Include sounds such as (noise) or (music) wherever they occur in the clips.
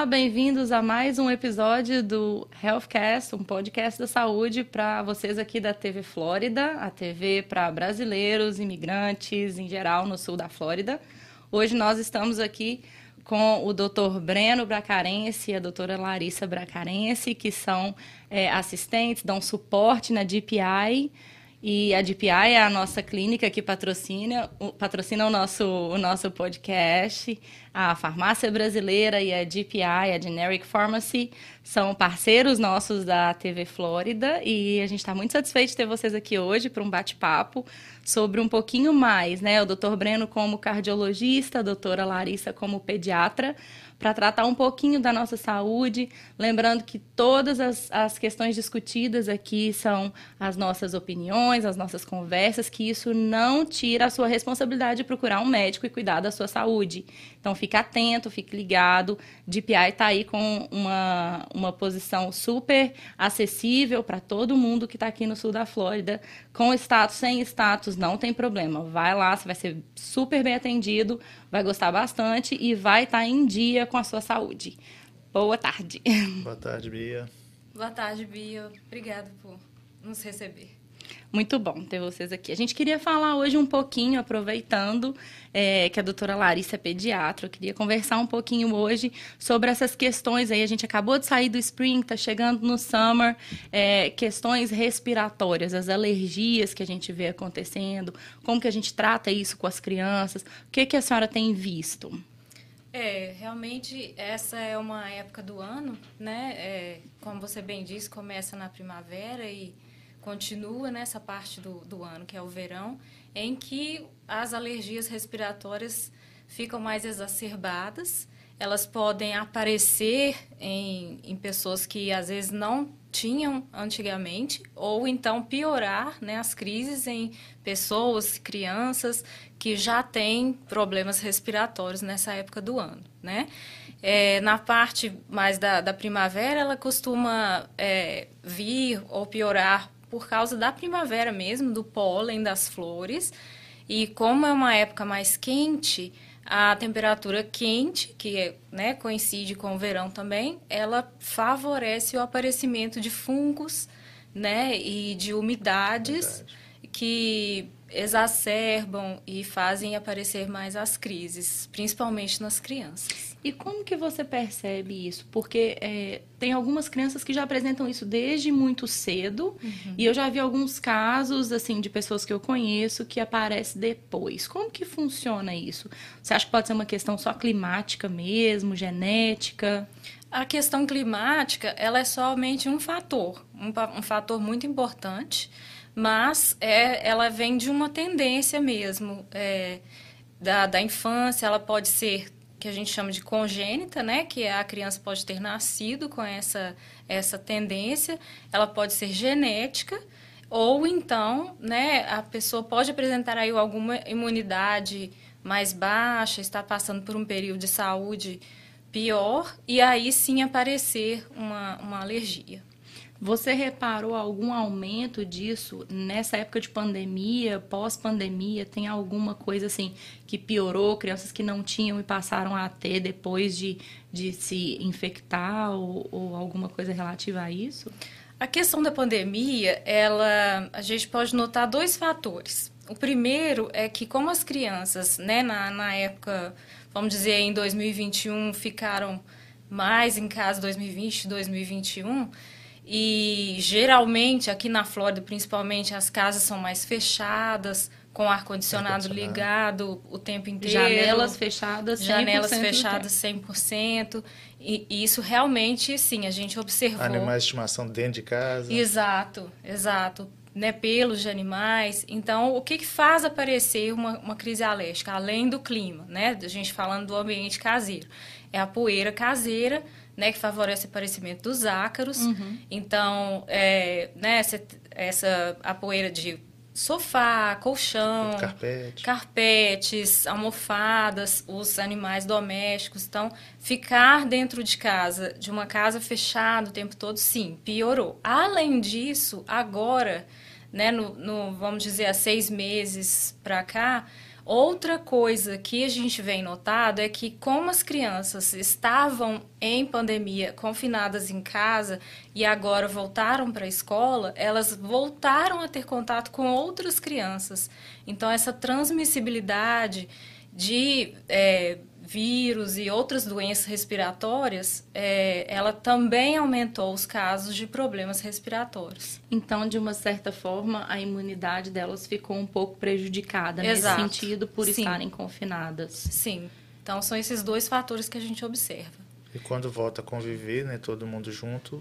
Olá, bem-vindos a mais um episódio do Healthcast, um podcast da saúde para vocês aqui da TV Flórida, a TV para brasileiros, imigrantes em geral no sul da Flórida. Hoje nós estamos aqui com o Dr. Breno Bracarense e a doutora Larissa Bracarense, que são é, assistentes, dão suporte na DPI e a DPI é a nossa clínica que patrocina, patrocina o, nosso, o nosso podcast. A Farmácia Brasileira e a DPI, a Generic Pharmacy, são parceiros nossos da TV Flórida. E a gente está muito satisfeito de ter vocês aqui hoje para um bate-papo sobre um pouquinho mais, né? O doutor Breno como cardiologista, a doutora Larissa como pediatra para tratar um pouquinho da nossa saúde. Lembrando que todas as, as questões discutidas aqui são as nossas opiniões, as nossas conversas, que isso não tira a sua responsabilidade de procurar um médico e cuidar da sua saúde. Então, fique atento, fique ligado. DPI está aí com uma, uma posição super acessível para todo mundo que está aqui no sul da Flórida. Com status, sem status, não tem problema. Vai lá, você vai ser super bem atendido vai gostar bastante e vai estar tá em dia com a sua saúde. Boa tarde. (laughs) Boa tarde, Bia. Boa tarde, Bia. Obrigada por nos receber. Muito bom ter vocês aqui. A gente queria falar hoje um pouquinho, aproveitando é, que a doutora Larissa é pediatra, eu queria conversar um pouquinho hoje sobre essas questões aí. A gente acabou de sair do spring, está chegando no summer, é, questões respiratórias, as alergias que a gente vê acontecendo, como que a gente trata isso com as crianças, o que, que a senhora tem visto? É, realmente essa é uma época do ano, né? É, como você bem disse, começa na primavera e continua nessa parte do, do ano, que é o verão, em que as alergias respiratórias ficam mais exacerbadas. Elas podem aparecer em, em pessoas que às vezes não tinham antigamente, ou então piorar né, as crises em pessoas, crianças que já têm problemas respiratórios nessa época do ano. Né? É, na parte mais da, da primavera, ela costuma é, vir ou piorar por causa da primavera mesmo, do pólen das flores. E como é uma época mais quente, a temperatura quente, que né, coincide com o verão também, ela favorece o aparecimento de fungos né, e de umidades que exacerbam e fazem aparecer mais as crises, principalmente nas crianças. E como que você percebe isso? Porque é, tem algumas crianças que já apresentam isso desde muito cedo uhum. e eu já vi alguns casos assim de pessoas que eu conheço que aparece depois. Como que funciona isso? Você acha que pode ser uma questão só climática mesmo, genética? A questão climática ela é somente um fator, um, um fator muito importante mas é, ela vem de uma tendência mesmo é, da, da infância, ela pode ser que a gente chama de congênita, né, que a criança pode ter nascido com essa, essa tendência, ela pode ser genética, ou então, né, a pessoa pode apresentar aí alguma imunidade mais baixa, está passando por um período de saúde pior, e aí sim aparecer uma, uma alergia. Você reparou algum aumento disso nessa época de pandemia, pós-pandemia? Tem alguma coisa assim que piorou? Crianças que não tinham e passaram a ter depois de, de se infectar ou, ou alguma coisa relativa a isso? A questão da pandemia, ela, a gente pode notar dois fatores. O primeiro é que como as crianças, né, na, na época, vamos dizer, em 2021, ficaram mais em casa 2020, 2021 e geralmente aqui na Flórida, principalmente, as casas são mais fechadas, com ar condicionado ligado o tempo inteiro. Janelas fechadas 100% Janelas fechadas 100%. E, e isso realmente, sim, a gente observou. Animais de estimação dentro de casa. Exato, exato. Né, pelos de animais. Então, o que, que faz aparecer uma, uma crise alérgica, além do clima, né? A gente falando do ambiente caseiro. É a poeira caseira, né, que favorece o aparecimento dos ácaros. Uhum. Então, é, né, essa, essa a poeira de sofá, colchão, Carpete. carpetes, almofadas, os animais domésticos. Então, ficar dentro de casa, de uma casa fechada o tempo todo, sim, piorou. Além disso, agora, né, no, no vamos dizer, há seis meses para cá, Outra coisa que a gente vem notado é que, como as crianças estavam em pandemia, confinadas em casa e agora voltaram para a escola, elas voltaram a ter contato com outras crianças. Então, essa transmissibilidade de é, vírus e outras doenças respiratórias, é, ela também aumentou os casos de problemas respiratórios. Então, de uma certa forma, a imunidade delas ficou um pouco prejudicada Exato. nesse sentido por Sim. estarem confinadas. Sim. Então, são esses dois fatores que a gente observa. E quando volta a conviver, né, todo mundo junto,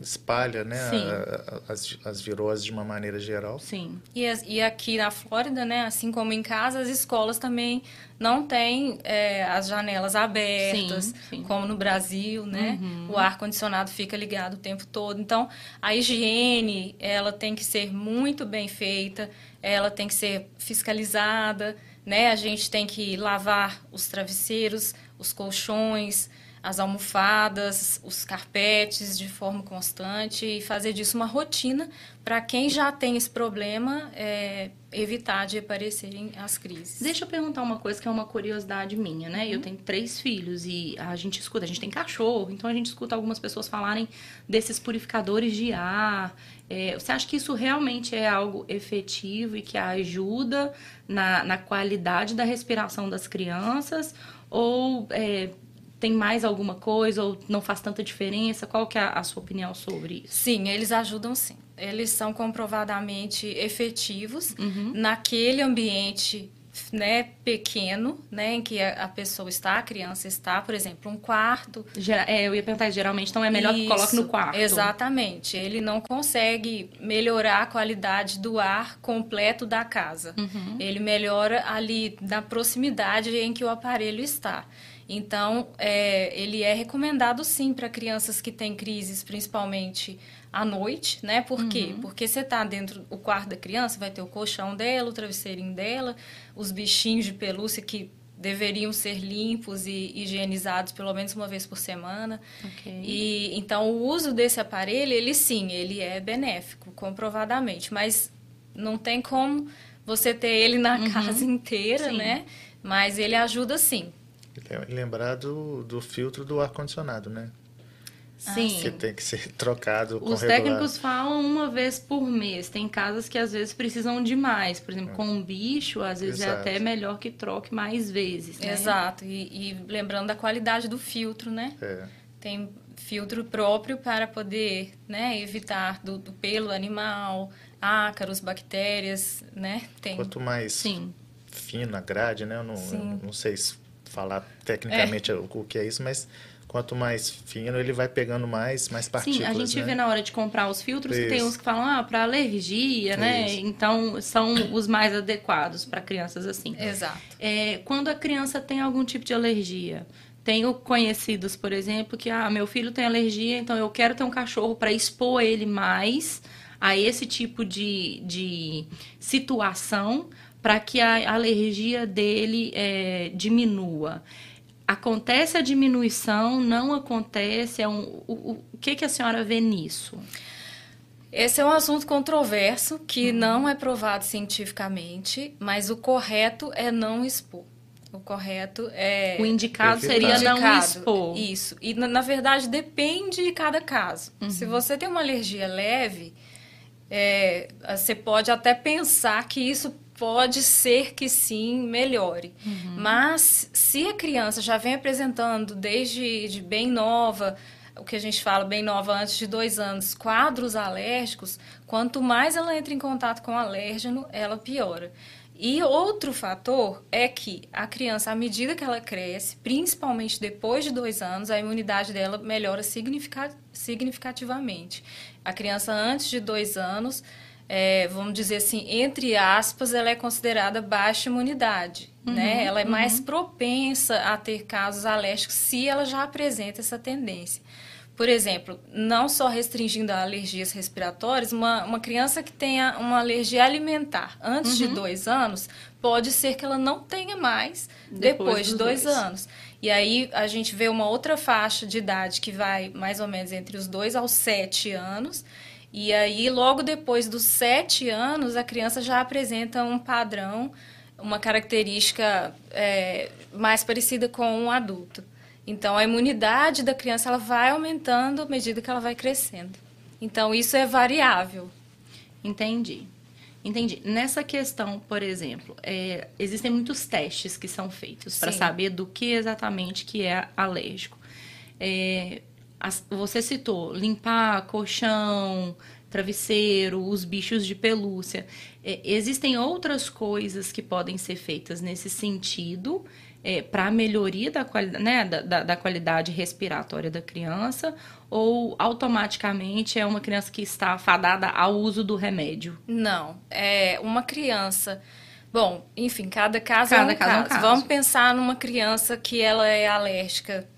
espalha né, a, a, as, as viroses de uma maneira geral. Sim. E, e aqui na Flórida, né, assim como em casa, as escolas também não têm é, as janelas abertas, sim, sim. como no Brasil, né? Uhum. O ar-condicionado fica ligado o tempo todo. Então, a higiene, ela tem que ser muito bem feita, ela tem que ser fiscalizada, né? A gente tem que lavar os travesseiros, os colchões, as almofadas, os carpetes de forma constante e fazer disso uma rotina para quem já tem esse problema é, evitar de aparecerem as crises. Deixa eu perguntar uma coisa que é uma curiosidade minha, né? Uhum. Eu tenho três filhos e a gente escuta, a gente tem cachorro, então a gente escuta algumas pessoas falarem desses purificadores de ar. É, você acha que isso realmente é algo efetivo e que ajuda na, na qualidade da respiração das crianças? Ou é, tem mais alguma coisa ou não faz tanta diferença? Qual que é a sua opinião sobre isso? Sim, eles ajudam sim. Eles são comprovadamente efetivos uhum. naquele ambiente né, pequeno, né, em que a, pessoa está, a criança está, por exemplo, um quarto. é, eu ia perguntar, geralmente, então é melhor Isso, que coloque no quarto. Exatamente. Ele não consegue melhorar a qualidade do ar completo da casa. Uhum. Ele melhora ali na proximidade em que o aparelho está. Então, é, ele é recomendado sim para crianças que têm crises, principalmente à noite, né? Por quê? Uhum. Porque você está dentro do quarto da criança, vai ter o colchão dela, o travesseirinho dela, os bichinhos de pelúcia que deveriam ser limpos e higienizados pelo menos uma vez por semana. Okay. E então o uso desse aparelho, ele sim, ele é benéfico, comprovadamente, mas não tem como você ter ele na uhum. casa inteira, sim. né? Mas ele ajuda sim. Lembrar do, do filtro do ar-condicionado, né? Sim. Que tem que ser trocado Os técnicos falam uma vez por mês. Tem casas que às vezes precisam de mais. Por exemplo, é. com um bicho, às vezes é Exato. é até melhor que troque mais vezes. Né? Exato. E, e, lembrando da qualidade do filtro, né? É. Tem filtro próprio para poder né, evitar do, do pelo animal, ácaros, bactérias, né? Tem... Quanto mais Sim. fina a grade, né? Eu não, eu não sei se falar tecnicamente é. o que é isso, mas quanto mais fino ele vai pegando mais mais partículas. Sim, a gente né? vê na hora de comprar os filtros isso. tem uns que falam ah, para alergia, né? Isso. Então são os mais adequados para crianças assim. Exato. É, quando a criança tem algum tipo de alergia, tenho conhecidos, por exemplo, que ah, meu filho tem alergia, então eu quero ter um cachorro para expor ele mais a esse tipo de, de situação para que a alergia dele é, diminua. Acontece a diminuição, não acontece? É um, o, o que, que a senhora vê nisso? Esse é um assunto controverso que uhum. não é provado cientificamente, mas o correto é não expor. O correto é. O indicado seria indicado, não expor. Isso. E, na, na, verdade, depende de cada caso. Uhum. Se você tem uma alergia leve, é, você pode até pensar que isso pode ser que sim melhore. Uhum. Mas se a criança já vem apresentando desde de bem nova, o que a gente fala bem nova antes de dois anos, quadros alérgicos, quanto mais ela entra em contato com o alérgeno, ela piora. E outro fator é que a criança, à medida que ela cresce, principalmente depois de dois anos, a imunidade dela melhora significativamente. A criança antes de dois anos, é, vamos dizer assim, entre aspas, ela é considerada baixa imunidade. Uhum, né? Ela é uhum. mais propensa a ter casos alérgicos se ela já apresenta essa tendência. Por exemplo, não só restringindo a alergias respiratórias, uma, uma criança que tenha uma alergia alimentar antes uhum. de dois anos, pode ser que ela não tenha mais depois, depois de dois, dois, anos. E aí a gente vê uma outra faixa de idade que vai mais ou menos entre os dois aos sete anos, e aí, logo depois dos sete anos, a criança já apresenta um padrão uma característica é, mais parecida com um adulto. Então, a imunidade da criança ela vai aumentando à medida que ela vai crescendo. Então, isso é variável. Entendi. Entendi. Nessa questão, por exemplo, é, existem muitos testes que são feitos para saber do que exatamente que é alérgico. É, as, você citou limpar colchão, travesseiro, os bichos de pelúcia. É, existem outras coisas que podem ser feitas nesse sentido é, para a melhoria da, né, da, da, da, qualidade respiratória da criança ou automaticamente é uma criança que está fadada ao uso do remédio? Não, é uma criança. Bom, enfim, cada caso, cada é, um caso, caso. É um caso. Vamos pensar numa criança que ela é alérgica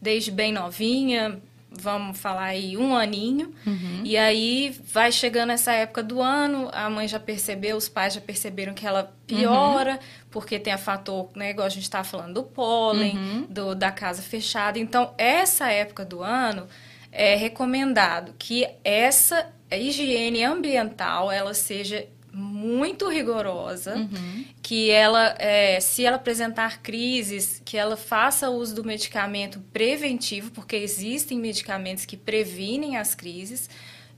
desde bem novinha, vamos falar aí, um aninho. Uhum. E aí vai chegando essa época do ano, a mãe já percebeu, os pais já perceberam que ela piora, uhum. porque tem a fator, né, igual a gente estava falando, do pólen, uhum. do, da casa fechada. Então, essa época do ano é recomendado que essa higiene ambiental ela seja muito rigorosa, uhum. que ela, é, se ela apresentar crises, que ela faça uso do medicamento preventivo, porque existem medicamentos que previnem as crises.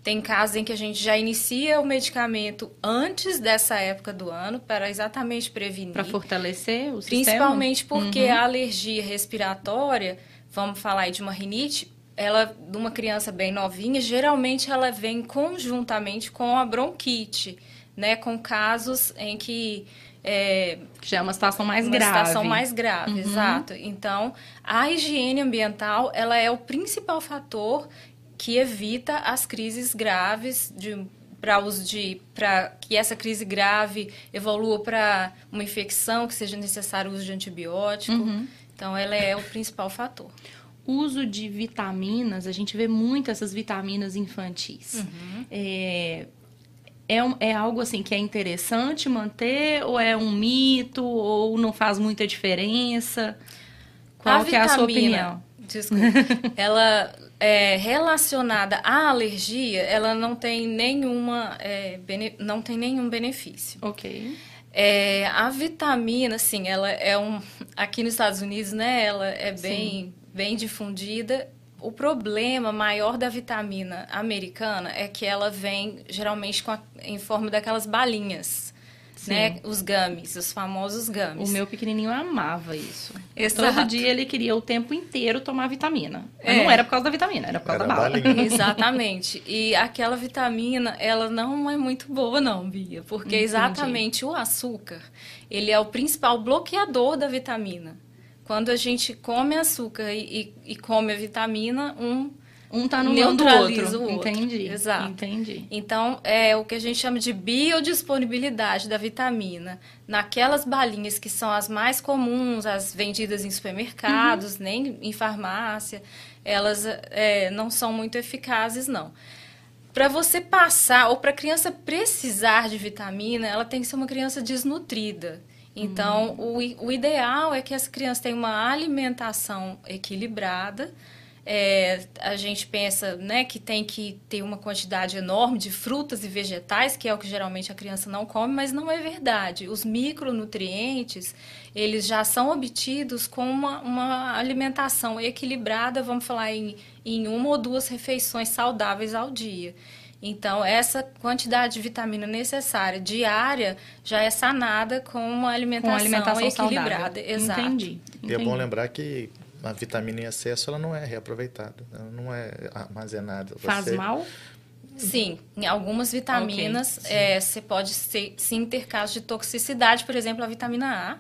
Tem casos em que a gente já inicia o medicamento antes dessa época do ano para exatamente prevenir. Para fortalecer o sistema? Principalmente porque uhum. a alergia respiratória, vamos falar aí de uma rinite, ela, de uma criança bem novinha, geralmente ela vem conjuntamente com a bronquite né, com casos em que é, já é uma situação mais uma grave. Uma situação mais grave, uhum. exato. Então, a higiene ambiental, ela é o principal fator que evita as crises graves de para uso de para que essa crise grave evolua para uma infecção que seja necessário o uso de antibiótico. Uhum. Então, ela é o principal fator. Uso de vitaminas, a gente vê muito essas vitaminas infantis. Uhum. É, é, um, é algo assim que é interessante manter ou é um mito ou não faz muita diferença? Qual a que vitamina, é a sua opinião? Desculpa. (laughs) ela é relacionada à alergia, ela não tem nenhuma é, bene, não tem nenhum benefício. Ok. É, a vitamina, sim, ela é um aqui nos Estados Unidos, né? Ela é bem bem difundida o problema maior da vitamina americana é que ela vem geralmente a, em forma daquelas balinhas. Né? Os gummies, os famosos gummies. O meu pequenininho amava isso. Exato. Todo dia ele queria o tempo inteiro tomar vitamina. Mas é. não era por causa da vitamina, era por causa era da bala. Balinha. (laughs) Exatamente. E aquela vitamina, ela não é muito boa não, Bia. Porque Entendi. exatamente o açúcar, ele é o principal bloqueador da vitamina. Quando a gente come açúcar e, e, e come a vitamina, um um está no meio do outro. o outro. Entendi. Exato. Entendi. Então, é o que a gente chama de biodisponibilidade da vitamina. Naquelas balinhas que são as mais comuns, as vendidas em supermercados, uhum. nem em farmácia, elas é, não são muito eficazes, não. Para você passar, ou para a criança precisar de vitamina, ela tem que ser uma criança desnutrida. Então, o, o ideal é que essa criança tenha uma alimentação equilibrada. É, a gente pensa né, que tem que ter uma quantidade enorme de frutas e vegetais, que é o que geralmente a criança não come, mas não é verdade. Os micronutrientes, eles já são obtidos com uma, uma alimentação equilibrada, vamos falar em, em uma ou duas refeições saudáveis ao dia. Então, essa quantidade de vitamina necessária diária já é sanada com uma alimentação, com alimentação equilibrada. Saudável. Exato. Entendi, entendi. E é bom lembrar que a vitamina em excesso ela não é reaproveitada, ela não é armazenada. Faz Você... mal? Sim, em algumas vitaminas okay. é, você pode ser, sim ter casos de toxicidade, por exemplo, a vitamina A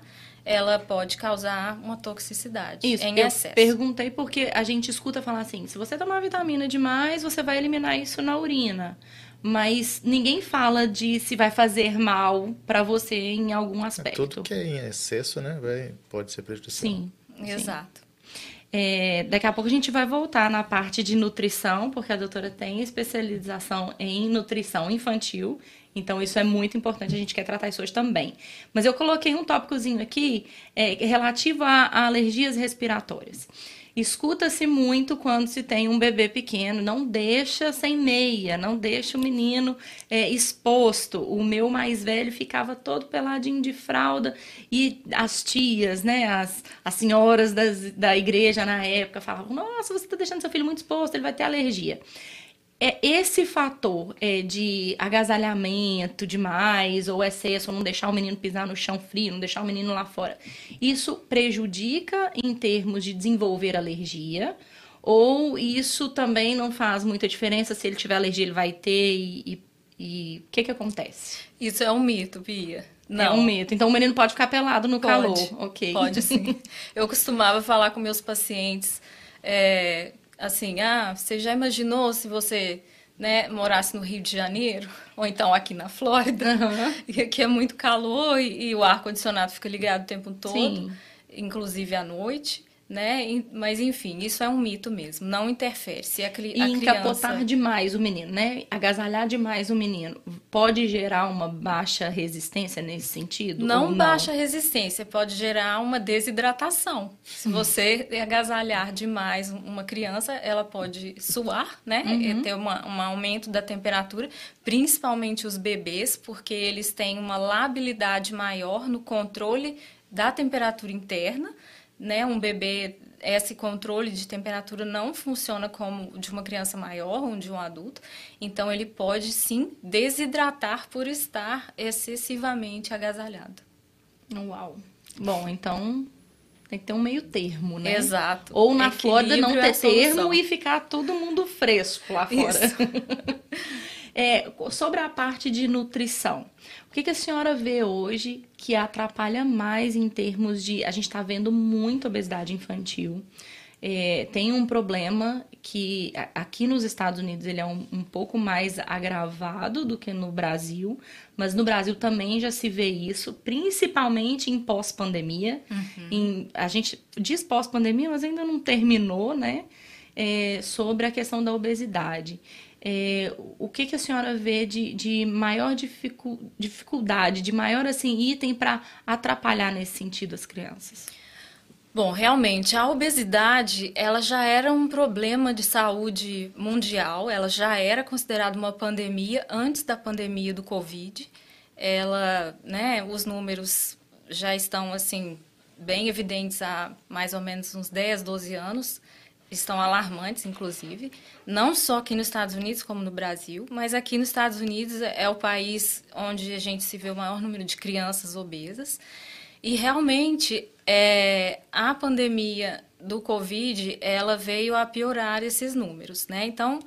ela pode causar uma toxicidade Isso, em eu excesso. Perguntei porque a gente escuta falar assim: se você tomar vitamina demais, você vai eliminar isso na urina. Mas ninguém fala de se vai fazer mal para você em algum é, aspecto. Tudo que é em excesso, né, vai, pode ser prejudicial. Sim, exato. É, daqui a pouco a gente vai voltar na parte de nutrição, porque a doutora tem especialização em nutrição infantil então, isso é muito importante, a gente quer tratar isso hoje também. Mas eu coloquei um tópicozinho aqui é, relativo a, a alergias respiratórias. Escuta-se muito quando se tem um bebê pequeno, não deixa sem meia, não deixa o menino é, exposto. O meu mais velho ficava todo peladinho de fralda e as tias, né, as, as senhoras das, da igreja na época falavam: Nossa, você está deixando seu filho muito exposto, ele vai ter alergia é esse fator é, de agasalhamento demais ou excesso, não deixar o menino pisar no chão frio, não deixar o menino lá fora, isso prejudica em termos de desenvolver alergia? Ou isso também não faz muita diferença? Se ele tiver alergia, ele vai ter e o que que acontece? Isso é um mito, Bia. Não. É um mito. Então o menino pode ficar pelado no pode, calor, ok? Pode sim. (laughs) Eu costumava falar com meus pacientes é, assim, ah, você já imaginou se você né, morasse no Rio de Janeiro, (laughs) ou então aqui na Flórida, uhum. (laughs) que é muito calor e, e o ar-condicionado fica ligado o tempo todo, Sim. inclusive à noite né? Mas enfim, isso é um mito mesmo, não interfere. Se a, cri e a encapotar criança... demais o menino, né? Agasalhar demais o menino, pode gerar uma baixa resistência nesse sentido? Não, não? baixa resistência, pode gerar uma desidratação. Se você agasalhar demais uma criança, ela pode suar, né? Uhum. ter uma, um aumento da temperatura, principalmente os bebês, porque eles têm uma labilidade maior no controle da temperatura interna né, um bebê, esse controle de temperatura não funciona como de uma criança maior ou de um adulto. Então, ele pode sim desidratar por estar excessivamente agasalhado. Uau! Bom, então tem que ter um meio termo, né? Exato. Ou na Flórida não ter é termo e ficar todo mundo fresco lá fora. (laughs) É, sobre a parte de nutrição, o que, que, a senhora vê hoje que atrapalha mais em termos de. A gente está vendo muita obesidade infantil. É, tem um problema que aqui nos Estados Unidos ele é um, um, pouco mais agravado do que no Brasil, mas no Brasil também já se vê isso, principalmente em pós-pandemia. Uhum. A gente diz pós-pandemia, mas ainda não terminou, né? É, sobre a questão da obesidade. É, o que, que a senhora vê de, de maior dificu, dificuldade, de maior assim item para atrapalhar nesse sentido as crianças? Bom, realmente a obesidade ela já era um problema de saúde mundial, ela já era considerada uma pandemia antes da pandemia do Covid. Ela, né, os números já estão assim bem evidentes há mais ou menos uns 10, 12 anos estão alarmantes, inclusive, não só aqui nos Estados Unidos como no Brasil, mas aqui nos Estados Unidos é o país onde a gente se vê o maior número de crianças obesas. E realmente é, a pandemia do Covid ela veio a piorar esses números, né? Então,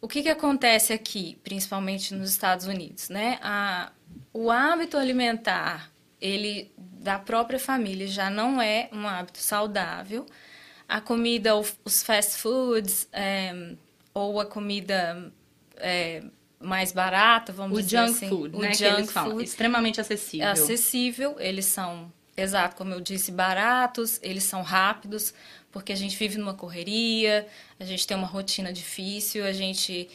o que, que acontece aqui, principalmente nos Estados Unidos, né? A, o hábito alimentar ele da própria família já não é um hábito saudável a comida, os fast foods, é, ou a comida é, mais barata, vamos o dizer assim. Food, o né, junk food, extremamente acessível. Acessível, eles são, exato, como eu disse, baratos, eles são rápidos, porque a gente vive numa correria, a gente tem uma rotina difícil, a gente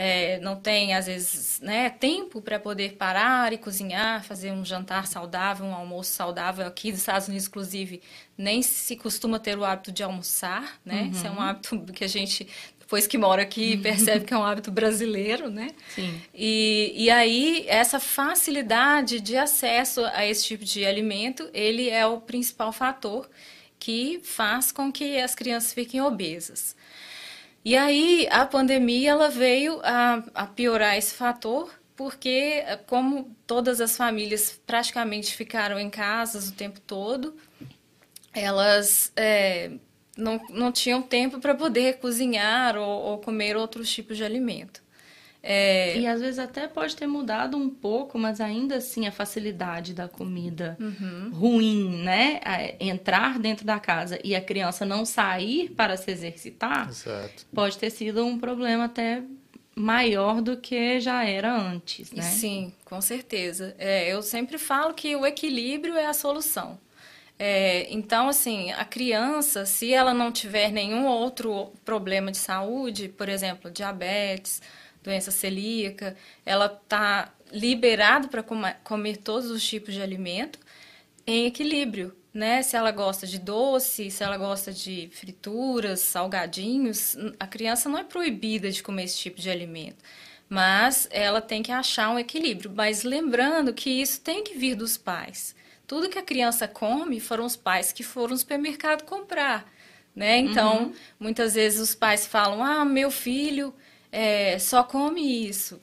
é, não tem, às vezes, né, tempo para poder parar e cozinhar, fazer um jantar saudável, um almoço saudável. Aqui nos Estados Unidos, inclusive, nem se costuma ter o hábito de almoçar, né? Uhum. Isso é um hábito que a gente, depois que mora aqui, percebe que é um hábito brasileiro, né? Sim. E, e aí, essa facilidade de acesso a esse tipo de alimento, ele é o principal fator que faz com que as crianças fiquem obesas. E aí a pandemia ela veio a, a piorar esse fator, porque como todas as famílias praticamente ficaram em casas o tempo todo, elas é, não, não tinham tempo para poder cozinhar ou, ou comer outros tipos de alimento. É... E às vezes até pode ter mudado um pouco, mas ainda assim a facilidade da comida uhum. ruim, né? Entrar dentro da casa e a criança não sair para se exercitar, Exato. pode ter sido um problema até maior do que já era antes, né? Sim, com certeza. É, eu sempre falo que o equilíbrio é a solução. É, então, assim, a criança, se ela não tiver nenhum outro problema de saúde, por exemplo, diabetes, doença celíaca, ela está liberado para comer todos os tipos de alimento. em equilíbrio, né? Se ela gosta de doce, se ela gosta de frituras, salgadinhos, a criança não é proibida de comer esse tipo de alimento. Mas ela tem que achar um equilíbrio. Mas lembrando que isso tem que vir dos pais. Tudo que a criança come foram os pais que foram no supermercado comprar. Né? Então, uhum. muitas vezes os pais falam: Ah, meu filho é, só come isso.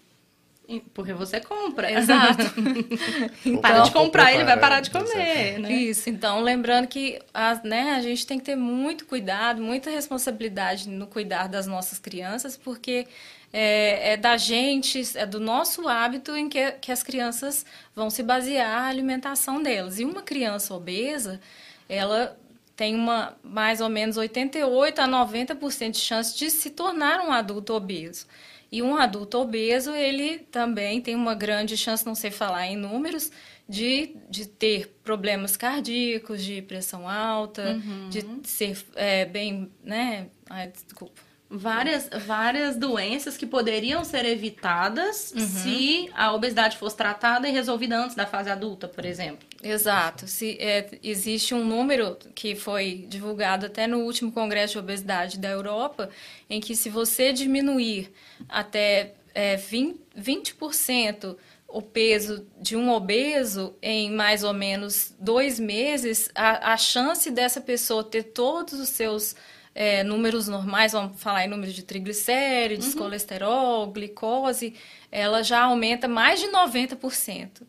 Porque você compra, exato. (laughs) então, para de comprar, ele vai parar de comer, né? Isso, então lembrando que a, né, a gente tem que ter muito cuidado, muita responsabilidade no cuidar das nossas crianças, porque é, é da gente, é do nosso hábito em que, que as crianças vão se basear a alimentação delas. E uma criança obesa, ela tem uma mais ou menos 88 a 90% de chance de se tornar um adulto obeso. E um adulto obeso, ele também tem uma grande chance, não sei falar em números, de, de ter problemas cardíacos, de pressão alta, uhum. de ser é, bem, né? Ai, desculpa várias, várias doenças que poderiam ser evitadas uhum. se a obesidade fosse tratada e resolvida antes da fase adulta, por exemplo. Exato. Se, é, existe um número que foi divulgado até no último Congresso de Obesidade da Europa, em que se você diminuir até é, 20%, 20% o peso de um obeso em mais ou menos dois meses, a, a chance dessa pessoa ter todos os seus é, números normais, vamos falar em números de triglicérides, uhum. colesterol, glicose, ela já aumenta mais de 90%.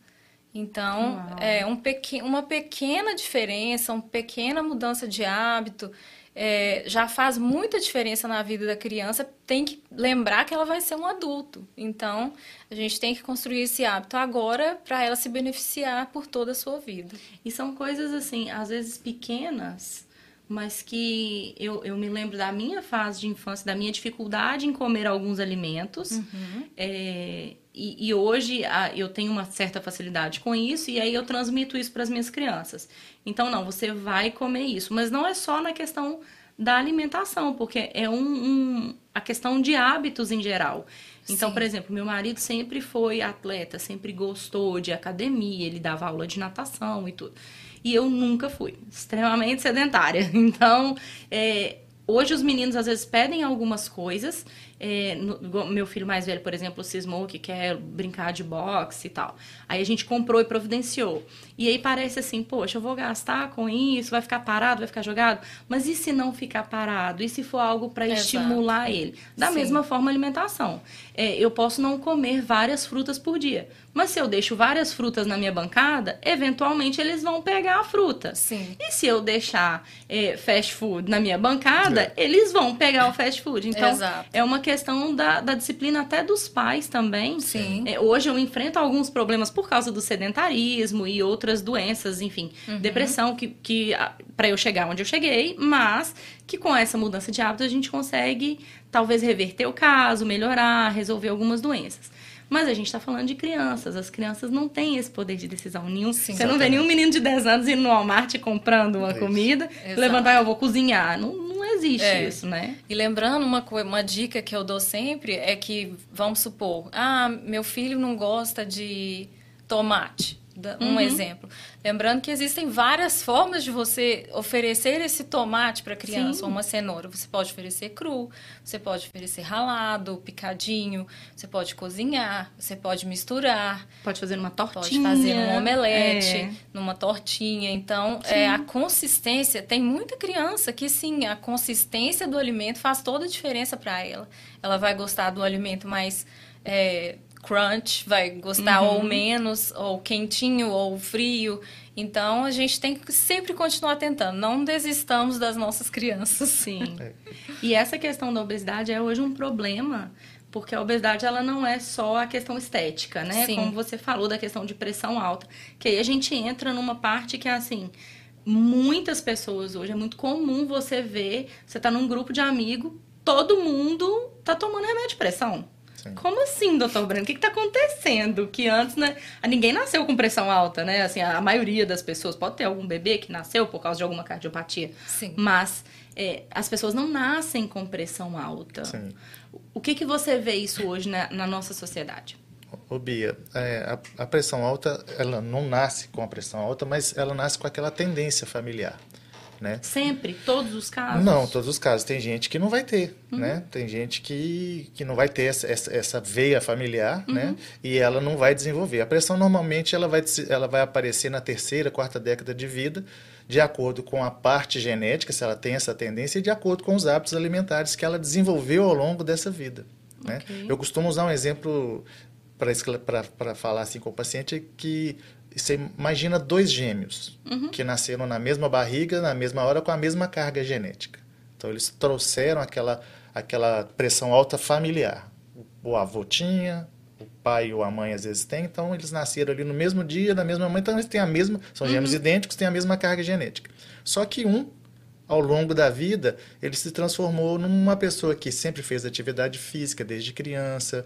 Então, Uau. é um pequ uma pequena diferença, uma pequena mudança de hábito, é, já faz muita diferença na vida da criança. Tem que lembrar que ela vai ser um adulto. Então, a gente tem que construir esse hábito agora para ela se beneficiar por toda a sua vida. E são coisas assim, às vezes pequenas, mas que eu, eu me lembro da minha fase de infância, da minha dificuldade em comer alguns alimentos. Uhum. É, e, e, hoje a, eu tenho uma certa facilidade com isso, e aí eu transmito isso para as minhas crianças. Então, não, você vai comer isso. Mas não é só na questão da alimentação, porque é um, um a questão de hábitos em geral. Então, Sim. por exemplo, meu marido sempre foi atleta, sempre gostou de academia, ele dava aula de natação e tudo e eu nunca fui. Extremamente sedentária. (laughs) Então, é, hoje os meninos às vezes pedem algumas coisas é, no, meu filho mais velho, por exemplo, cismou que quer brincar de boxe e tal. Aí a gente comprou e providenciou. E aí parece assim, poxa, eu vou gastar com isso, vai ficar parado, vai ficar jogado. Mas e se não ficar parado? E se for algo para estimular ele? Da Sim. mesma forma, alimentação. É, eu posso não comer várias frutas por dia. Mas se eu deixo várias frutas na minha bancada, eventualmente eles vão pegar a fruta. Sim. E se eu deixar é, fast food na minha bancada, é. eles vão pegar o fast food. Então, Exato. é uma questão da, da disciplina até dos pais também. Sim. É, hoje eu enfrento alguns problemas por causa do sedentarismo e outras doenças, enfim, uhum. depressão, que, que para eu chegar onde eu cheguei, mas que com essa mudança de hábito a gente consegue talvez reverter o caso, melhorar, resolver algumas doenças. Mas a gente está falando de crianças. As crianças não têm esse poder de decisão nenhum. Sim, Você não vê nenhum menino de 10 anos indo no Walmart comprando uma é comida, levantar, eu vou cozinhar. Não, não existe é. isso, né? E lembrando, uma, uma dica que eu dou sempre é que, vamos supor, ah, meu filho não gosta de tomate um uhum. exemplo. Lembrando que existem várias formas de você oferecer esse tomate para criança, Sim. ou uma cenoura. Você pode oferecer cru, você pode oferecer ralado, picadinho, você pode cozinhar, você pode misturar. Pode fazer uma tortinha. Pode fazer um omelete, é. numa tortinha. Então, é, a consistência, tem muita criança que sim, a consistência do alimento faz toda a diferença para ela. Ela vai gostar do alimento mais... É, crunch, vai gostar uhum. ou menos, ou quentinho ou frio. Então a gente tem que sempre continuar tentando, não desistamos das nossas crianças. Sim. (laughs) É. E essa questão da obesidade é hoje um problema, porque a obesidade ela não é só a questão estética, né? Sim. Como você falou da questão de pressão alta, que aí a gente entra numa parte que é assim, muitas pessoas hoje é muito comum você ver, você tá num grupo de amigos, todo mundo tá tomando remédio de pressão. Como assim, doutor Breno? O que está acontecendo? Que antes, né? Ninguém nasceu com pressão alta, né? Assim, a maioria das pessoas pode ter algum bebê que nasceu por causa de alguma cardiopatia. Sim. Mas é, as pessoas não nascem com pressão alta. Sim. O que, que você vê isso hoje na, na nossa sociedade? Ô Bia, é, a, a, pressão alta, ela não nasce com a pressão alta, mas ela nasce com aquela tendência familiar. Né? Sempre? Todos os casos? Não, todos os casos. Tem gente que não vai ter, uhum. né? Tem gente que, que não vai ter essa, essa, essa veia familiar, uhum. né? E ela não vai desenvolver. A pressão, normalmente, ela vai, ela vai aparecer na terceira, quarta década de vida, de acordo com a parte genética, se ela tem essa tendência, e de acordo com os hábitos alimentares que ela desenvolveu ao longo dessa vida. Né? Okay. Eu costumo usar um exemplo para falar assim com o paciente que você imagina dois gêmeos uhum. que nasceram na mesma barriga, na mesma hora, com a mesma carga genética. Então, eles trouxeram aquela, aquela pressão alta familiar. O avô tinha, o pai ou a mãe às vezes tem, então eles nasceram ali no mesmo dia, da mesma mãe, então eles têm a mesma, são gêmeos uhum. idênticos, têm a mesma carga genética. Só que um, ao longo da vida, ele se transformou numa pessoa que sempre fez atividade física desde criança,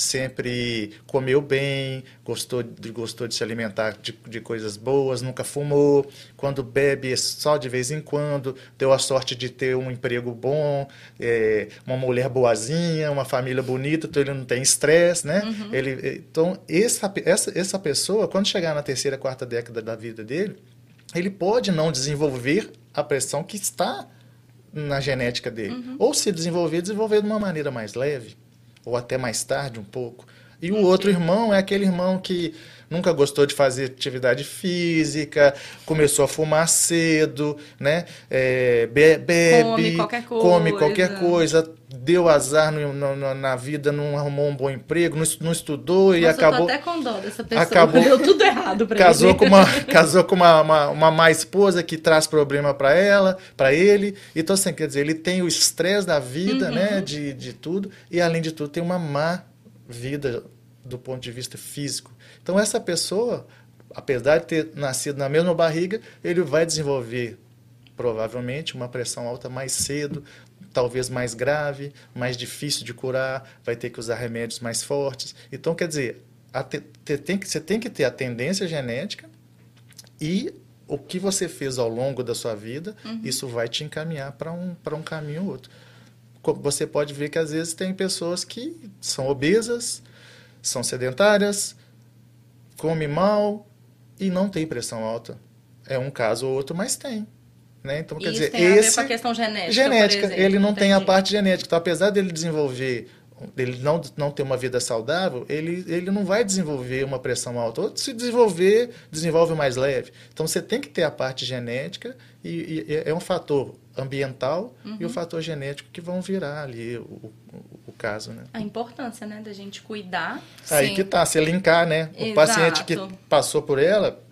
sempre comeu bem, gostou de, gostou de se alimentar de, de coisas boas, nunca fumou, quando bebe é só de vez em quando, deu a sorte de ter um emprego bom, é, uma mulher boazinha, uma família bonita, então ele não tem estresse, né? Uhum. Ele, então, essa, essa, essa pessoa, quando chegar na terceira, quarta década da vida dele, ele pode não desenvolver a pressão que está na genética dele. Uhum. Ou se desenvolver, desenvolver de uma maneira mais leve ou até mais tarde um pouco. E o outro irmão é aquele irmão que nunca gostou de fazer atividade física, começou a fumar cedo, né? É, bebe, come qualquer coisa, come qualquer coisa deu azar no, no, na vida, não arrumou um bom emprego, não, não estudou Nossa, e acabou. até com dó dessa pessoa. Acabou, deu tudo errado para casou ele. Com uma, (laughs) casou com uma, uma, uma má esposa que traz problema para ela, para ele. Então, assim, quer dizer, ele tem o estresse da vida, uhum. né? De, de tudo, e além de tudo, tem uma má vida do ponto de vista físico. Então, essa pessoa, apesar de ter nascido na mesma barriga, ele vai desenvolver provavelmente uma pressão alta mais cedo, talvez mais grave, mais difícil de curar, vai ter que usar remédios mais fortes. Então, quer dizer, te, te, tem que, você tem que ter a tendência genética e o que você fez ao longo da sua vida, uhum. isso vai te encaminhar para um, um caminho ou outro. Você pode ver que às vezes tem pessoas que são obesas, são sedentárias, comem mal e não tem pressão alta. É um caso ou outro, mas tem. Né? Então, quer dizer, tem esse, a ver com a questão genética. Genética, ele não tem a parte genética. Então, apesar dele desenvolver, ele não, não ter uma vida saudável, ele, ele não vai desenvolver uma pressão alta. Ou se desenvolver, desenvolve mais leve. Então, você tem que ter a parte genética e, e é um fator ambiental uhum. e o fator genético que vão virar ali o, o, o, caso, né? A importância, né, da gente cuidar. Aí Sim. que tá, se linkar, né? Exato. O paciente que passou por ela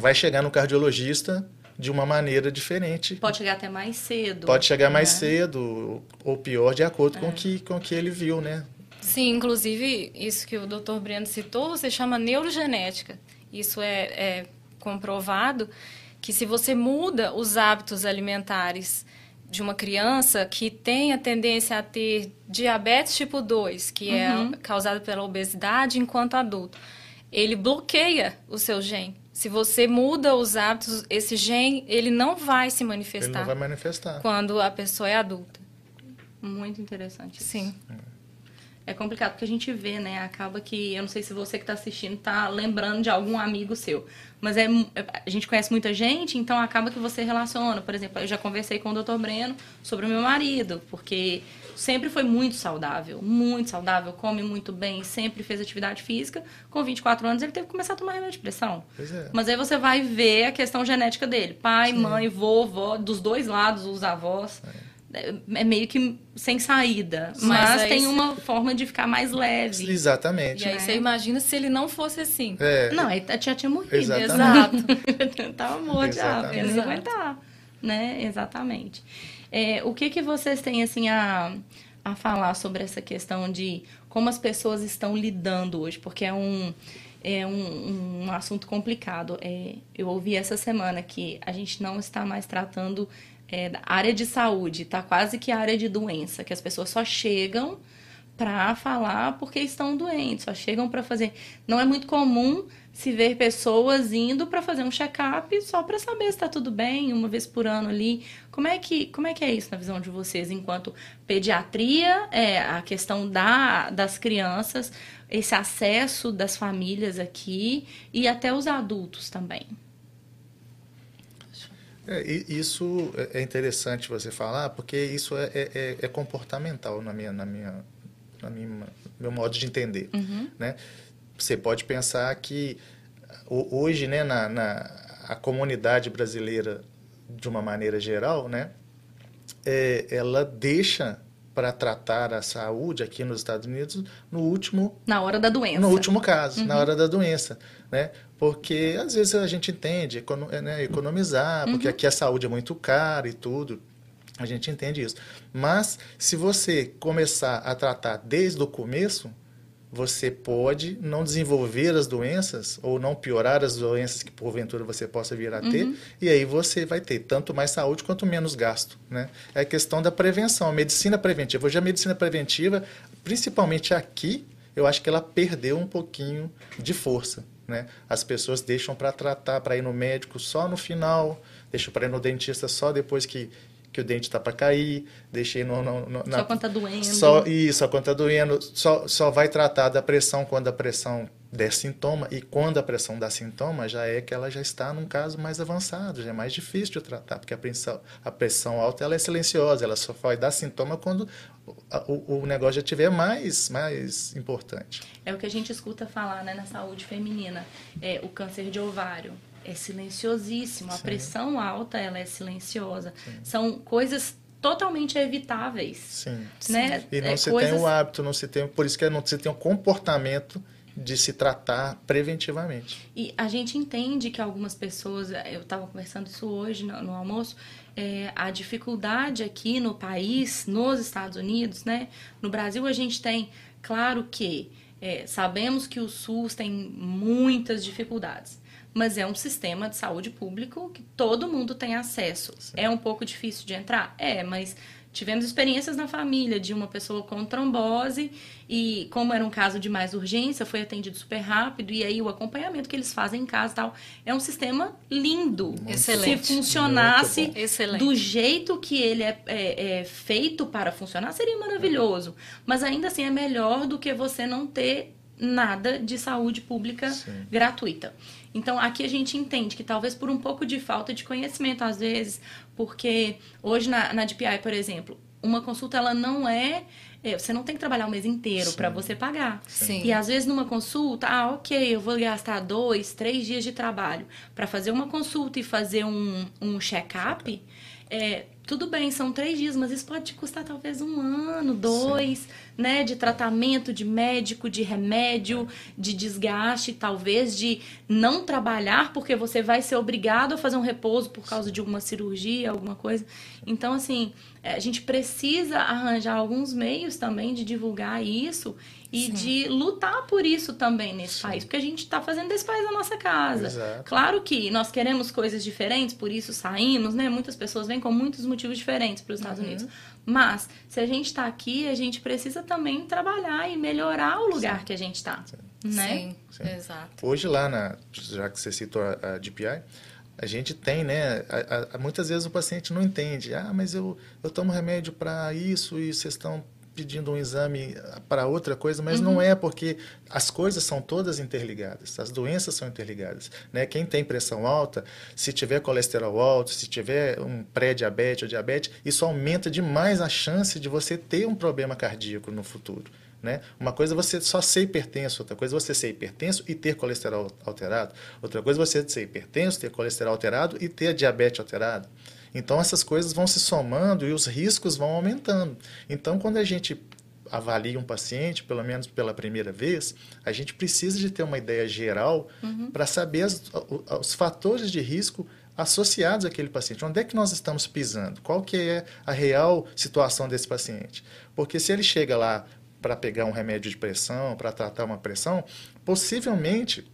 vai chegar no cardiologista de uma maneira diferente. Pode chegar até mais cedo. Pode chegar mais né? cedo, ou pior, de acordo é. com que, o com que ele viu, né? Sim, inclusive, isso que o Dr. Breno citou, você chama neurogenética. Isso é, é comprovado que se você muda os hábitos alimentares de uma criança que tem a tendência a ter diabetes tipo 2, que é uhum. é causado pela obesidade enquanto adulto, ele bloqueia o seu gene. Se você muda os hábitos, esse gene, ele não vai se manifestar. Ele não vai manifestar. Quando a pessoa é adulta. Muito interessante. Sim. É complicado porque a gente vê, né? Acaba que, eu não sei se você que está assistindo está lembrando de algum amigo seu, mas é, a gente conhece muita gente, então acaba que você relaciona. Por exemplo, eu já conversei com o Dr. Breno sobre o meu marido, porque sempre foi muito saudável, muito saudável, come muito bem, sempre fez atividade física. Com 24 anos ele teve que começar a tomar remédio de pressão. É. Mas aí você vai ver a questão genética dele. Pai, Sim. mãe, vovó, dos dois lados, os avós. É. é meio que sem saída. Sim, mas, mas tem uma forma de ficar mais leve. Exatamente. E aí né? você imagina se ele não fosse assim. É. Não, aí já tinha morrido. Exato. Tava morto já, não aguentar. Né? Exatamente. É, o que, que vocês têm assim a, a falar sobre essa questão de como as pessoas estão lidando hoje? Porque é um, é um, um assunto complicado. É, eu ouvi essa semana que a gente não está mais tratando é, área de saúde, está quase que área de doença, que as pessoas só chegam para falar porque estão doentes, só chegam para fazer. Não é muito comum se ver pessoas indo para fazer um check-up só para saber se está tudo bem, uma vez por ano ali. Como é que, como é, que é isso na visão de vocês, enquanto pediatria, é, a questão da, das crianças, esse acesso das famílias aqui e até os adultos também? É, isso é interessante você falar, porque isso é, é, é comportamental na minha, na minha, na minha, meu modo de entender, uhum. né? Você pode pensar que hoje, né, na, na a comunidade brasileira de uma maneira geral, né, é, ela deixa para tratar a saúde aqui nos Estados Unidos no último na hora da doença no último caso uhum. na hora da doença né porque às vezes a gente entende né, economizar porque uhum. aqui a saúde é muito cara e tudo a gente entende isso mas se você começar a tratar desde o começo você pode não desenvolver as doenças ou não piorar as doenças que porventura você possa vir a ter, uhum. e aí você vai ter tanto mais saúde quanto menos gasto. Né? É a questão da prevenção, a medicina preventiva. Hoje a medicina preventiva, principalmente aqui, eu acho que ela perdeu um pouquinho de força. Né? As pessoas deixam para tratar, para ir no médico só no final, deixam para ir no dentista só depois que que o dente está para cair, deixei no, no, no, na, só quando está doendo. Só, isso, só quando está doendo. Só, só vai tratar da pressão quando a pressão der sintoma. E quando a pressão dá sintoma, já é que ela já está num caso mais avançado, já é mais difícil de tratar, porque a pressão, a pressão alta ela é silenciosa, ela só vai dar sintoma quando o, o negócio já estiver mais, mais importante. É o que a gente escuta falar né, na saúde feminina, é o câncer de ovário é silenciosíssimo. Sim. A pressão alta, ela é silenciosa. Sim. São coisas totalmente evitáveis. Sim. Né? E não é, se coisas... tem o hábito, não se tem, por isso que não se tem um comportamento de se tratar preventivamente. E a gente entende que algumas pessoas, eu estava conversando isso hoje no, no almoço, é, a dificuldade aqui no país, nos Estados Unidos, né? No Brasil a gente tem, claro que é, sabemos que o SUS tem muitas dificuldades mas é um sistema de saúde público que todo mundo tem acesso. Sim. É um pouco difícil de entrar? É, mas tivemos experiências na família de uma pessoa com trombose e como era um caso de mais urgência, foi atendido super rápido e aí o acompanhamento que eles fazem em casa tal é um sistema lindo. Excelente. Se funcionasse do jeito que ele é, é, é, feito para funcionar, seria maravilhoso. Mas ainda assim é melhor do que você não ter nada de saúde pública Sim. gratuita. Então, aqui a gente entende que talvez por um pouco de falta de conhecimento, às vezes, porque hoje na, na DPI, por exemplo, uma consulta ela não é, é você não tem que trabalhar o mês inteiro para você pagar. Sim. E às vezes numa consulta, ah, ok, eu vou gastar dois, três dias de trabalho para fazer uma consulta e fazer um, um check-up. É, tudo bem, são três dias, mas isso pode te custar talvez um ano, dois, Sim. Né? De tratamento, de médico, de remédio, de desgaste, talvez de não trabalhar, porque você vai ser obrigado a fazer um repouso por causa de uma cirurgia, alguma coisa. Então, assim, é, a gente precisa arranjar alguns meios também de divulgar isso e Sim. de lutar por isso também nesse Sim. país, porque a gente está fazendo desse país a nossa casa. Exato. Claro que nós queremos coisas diferentes, por isso saímos, né? Muitas pessoas vêm com muitos motivos diferentes para os Estados uhum. Unidos. Mas, se a gente está aqui, a gente precisa também trabalhar e melhorar o lugar Sim. que a gente está. Né? Sim. exato. Hoje lá, na, já que você citou a, a DPI, a gente tem, né? A, a, muitas vezes o paciente não entende. Ah, mas eu, eu tomo remédio para isso e vocês estão pedindo um exame para outra coisa, mas uhum. não é porque as coisas são todas interligadas, as doenças são interligadas. Né? Quem tem pressão alta, se tiver colesterol alto, se tiver um pré-diabetes ou diabetes, isso aumenta demais a chance de você ter um problema cardíaco no futuro. Né? Uma coisa é você só ser hipertenso, outra coisa é você ser hipertenso e ter colesterol alterado, outra coisa é você ser hipertenso, ter colesterol alterado e ter diabetes alterado. Então essas coisas vão se somando e os riscos vão aumentando. Então quando a gente avalia um paciente, pelo menos pela primeira vez, a gente precisa de ter uma ideia geral uhum. para saber as, os fatores de risco associados àquele paciente. Onde é que nós estamos pisando? Qual que é a real situação desse paciente? Porque se ele chega lá para pegar um remédio de pressão, para tratar uma pressão, possivelmente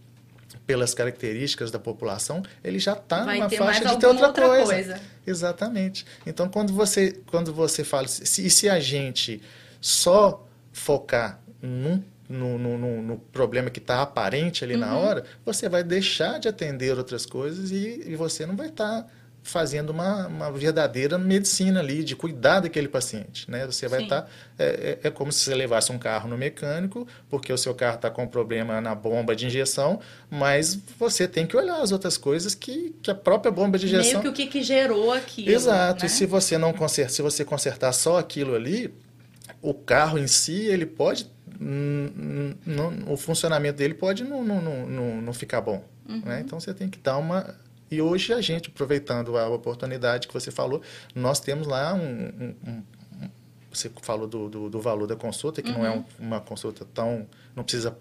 pelas características da população, ele já está numa faixa de ter outra, outra coisa. coisa. Exatamente. Então, quando você, quando você fala, se, se a gente só focar num no, no, no problema que está aparente ali uhum. na hora, você vai deixar de atender outras coisas e, e você não vai estar. Tá fazendo uma, uma verdadeira medicina ali, de cuidar daquele paciente. Né? Você vai estar. Tá, é, é, é, como se você levasse um carro no mecânico, porque o seu carro está com problema na bomba de injeção, mas você tem que olhar as outras coisas que, que a própria bomba de injeção. Meio que o que, que gerou aquilo. Exato. Né? E se você não consertar, se você consertar só aquilo ali, o carro em si, ele pode. o funcionamento dele pode não, não, não, não ficar bom. Né? Uhum. Né? Então você tem que dar uma e hoje a gente, aproveitando a oportunidade que você falou, nós temos lá um. um, um você falou do, do, do, valor da consulta, que uhum. não é um, uma consulta tão. Não precisa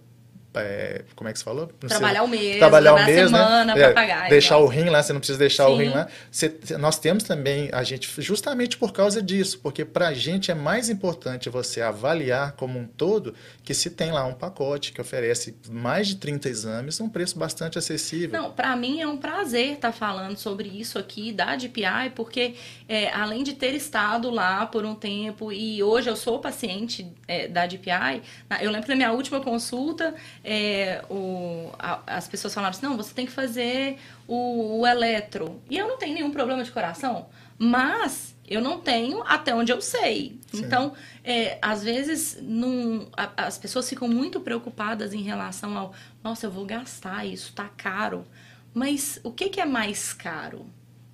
é, como é que você falou? Não trabalhar o mês, trabalhar o mês, semana né? É, pagar. Deixar então. o rim lá, você não precisa deixar Sim. o rim lá. Você, nós temos também, a gente, justamente por causa disso, porque para a gente é mais importante você avaliar como um todo que se tem lá um pacote que oferece mais de 30 exames, um preço bastante acessível. Não, para mim é um prazer estar tá falando sobre isso aqui da DPI, porque é, além de ter estado lá por um tempo e hoje eu sou paciente é, da DPI, eu lembro da minha última consulta, é, o, a, as pessoas falaram assim, não, você tem que fazer o, o eletro. E eu não tenho nenhum problema de coração, mas eu não tenho até onde eu sei. Sim. Então, é, às vezes, num, a, as pessoas ficam muito preocupadas em relação ao, nossa, eu vou gastar isso, tá caro. Mas o que, que é mais caro?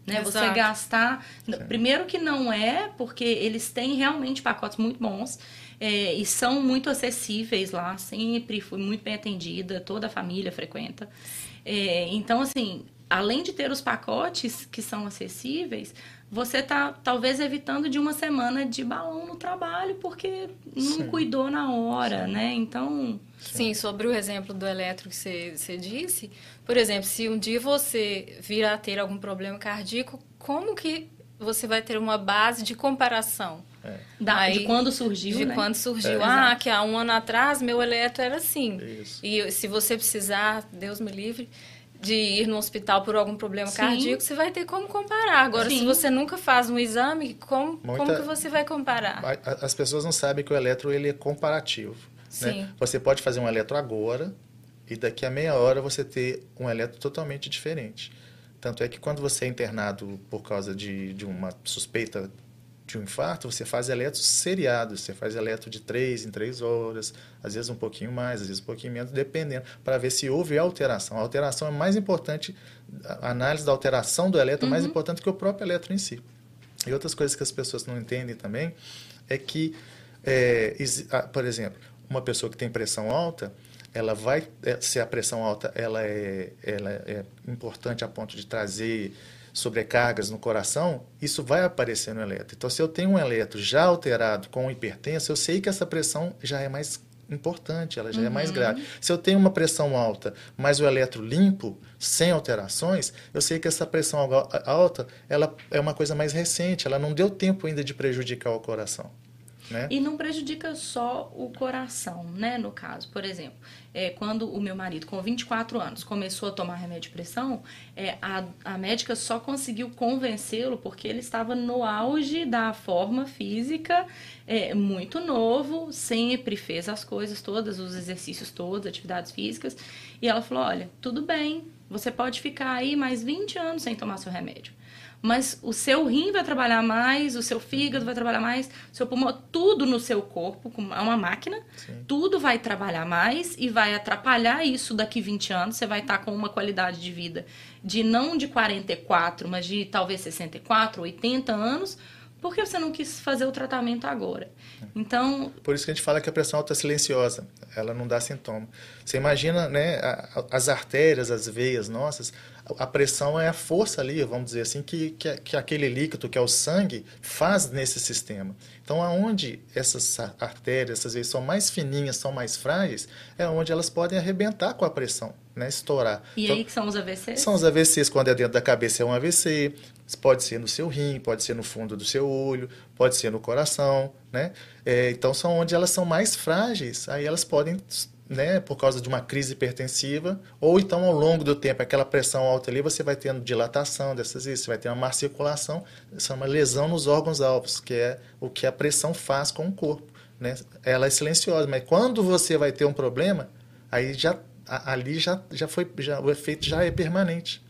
Né? Você gastar. Sim. Primeiro que não é, porque eles têm realmente pacotes muito bons é, e são muito acessíveis lá. Sempre fui muito bem atendida, toda a família frequenta. É, então, assim, além de ter os pacotes que são acessíveis, você tá talvez evitando de uma semana de balão no trabalho porque não Sim. cuidou na hora, Sim. né? Então. Sim, sobre o exemplo do eletro que você, você disse, por exemplo, se um dia você vir a ter algum problema cardíaco, como que você vai ter uma base de comparação? É. Da, Aí, de quando surgiu, De né? quando surgiu. É. Ah, que há um ano atrás meu eletro era assim. Isso. E se você precisar, Deus me livre, de ir no hospital por algum problema Sim. cardíaco, você vai ter como comparar. Agora, Sim. se você nunca faz um exame, como, Muita... como que você vai comparar? As pessoas não sabem que o eletro ele é comparativo. Né? Você pode fazer um eletro agora e daqui a meia hora você ter um eletro totalmente diferente. Tanto é que quando você é internado por causa de, de uma suspeita de um infarto, você faz eletros seriados, você faz eletro de três em três horas, às vezes um pouquinho mais, às vezes um pouquinho menos, dependendo, para ver se houve alteração. A alteração é mais importante, a análise da alteração do eletro uhum. é mais uhum. importante que o próprio eletro em si. E outras coisas que as pessoas não entendem também é que, é, por exemplo, uma pessoa que tem pressão alta, ela vai, é, se a pressão alta ela é, ela é importante a ponto de trazer sobrecargas no coração, isso vai aparecer no eletro. Então, se eu tenho um eletro já alterado com hipertensa, eu sei que essa pressão já é mais importante, ela já uhum. é mais uhum. grave. Se eu tenho uma pressão alta, mas o eletro limpo, sem alterações, eu sei que essa pressão alta ela é uma coisa mais recente, ela não deu tempo ainda de prejudicar o coração. Né? E não prejudica só o coração, né? No caso, por exemplo, é, quando o meu marido, com 24 anos, começou a tomar remédio de pressão, é, a, a médica só conseguiu convencê-lo porque ele estava no auge da forma física, é, muito novo, sempre fez as coisas todas, os exercícios todos, atividades físicas. E ela falou: olha, tudo bem, você pode ficar aí mais 20 anos sem tomar seu remédio mas o seu rim vai trabalhar mais, o seu fígado vai trabalhar mais, o seu pulmão, tudo no seu corpo, é uma máquina, Sim. tudo vai trabalhar mais e vai atrapalhar isso daqui 20 anos. Você vai estar com uma qualidade de vida de não de 44, mas de talvez 64, 80 anos, porque você não quis fazer o tratamento agora. Então. Por isso que a gente fala que a pressão alta é silenciosa, ela não dá sintoma. Você imagina, né, as artérias, as veias nossas, a pressão é a força ali, vamos dizer assim, que, que, que aquele líquido, que é o sangue, faz nesse sistema. Então, aonde essas artérias, essas veias são mais fininhas, são mais frágeis, é onde elas podem arrebentar com a pressão, né, estourar. E então, aí que são os AVCs? São os AVCs, quando é dentro da cabeça é um AVC, pode ser no seu rim, pode ser no fundo do seu olho, pode ser no coração, né? É, então, são onde elas são mais frágeis, aí elas podem né, por causa de uma crise hipertensiva, ou então ao longo do tempo, aquela pressão alta ali, você vai tendo dilatação dessas você vai ter uma má circulação, isso é uma lesão nos órgãos alvos, que é o que a pressão faz com o corpo. né? Ela é silenciosa, mas quando você vai ter um problema, aí já ali já, já foi já o efeito já é permanente.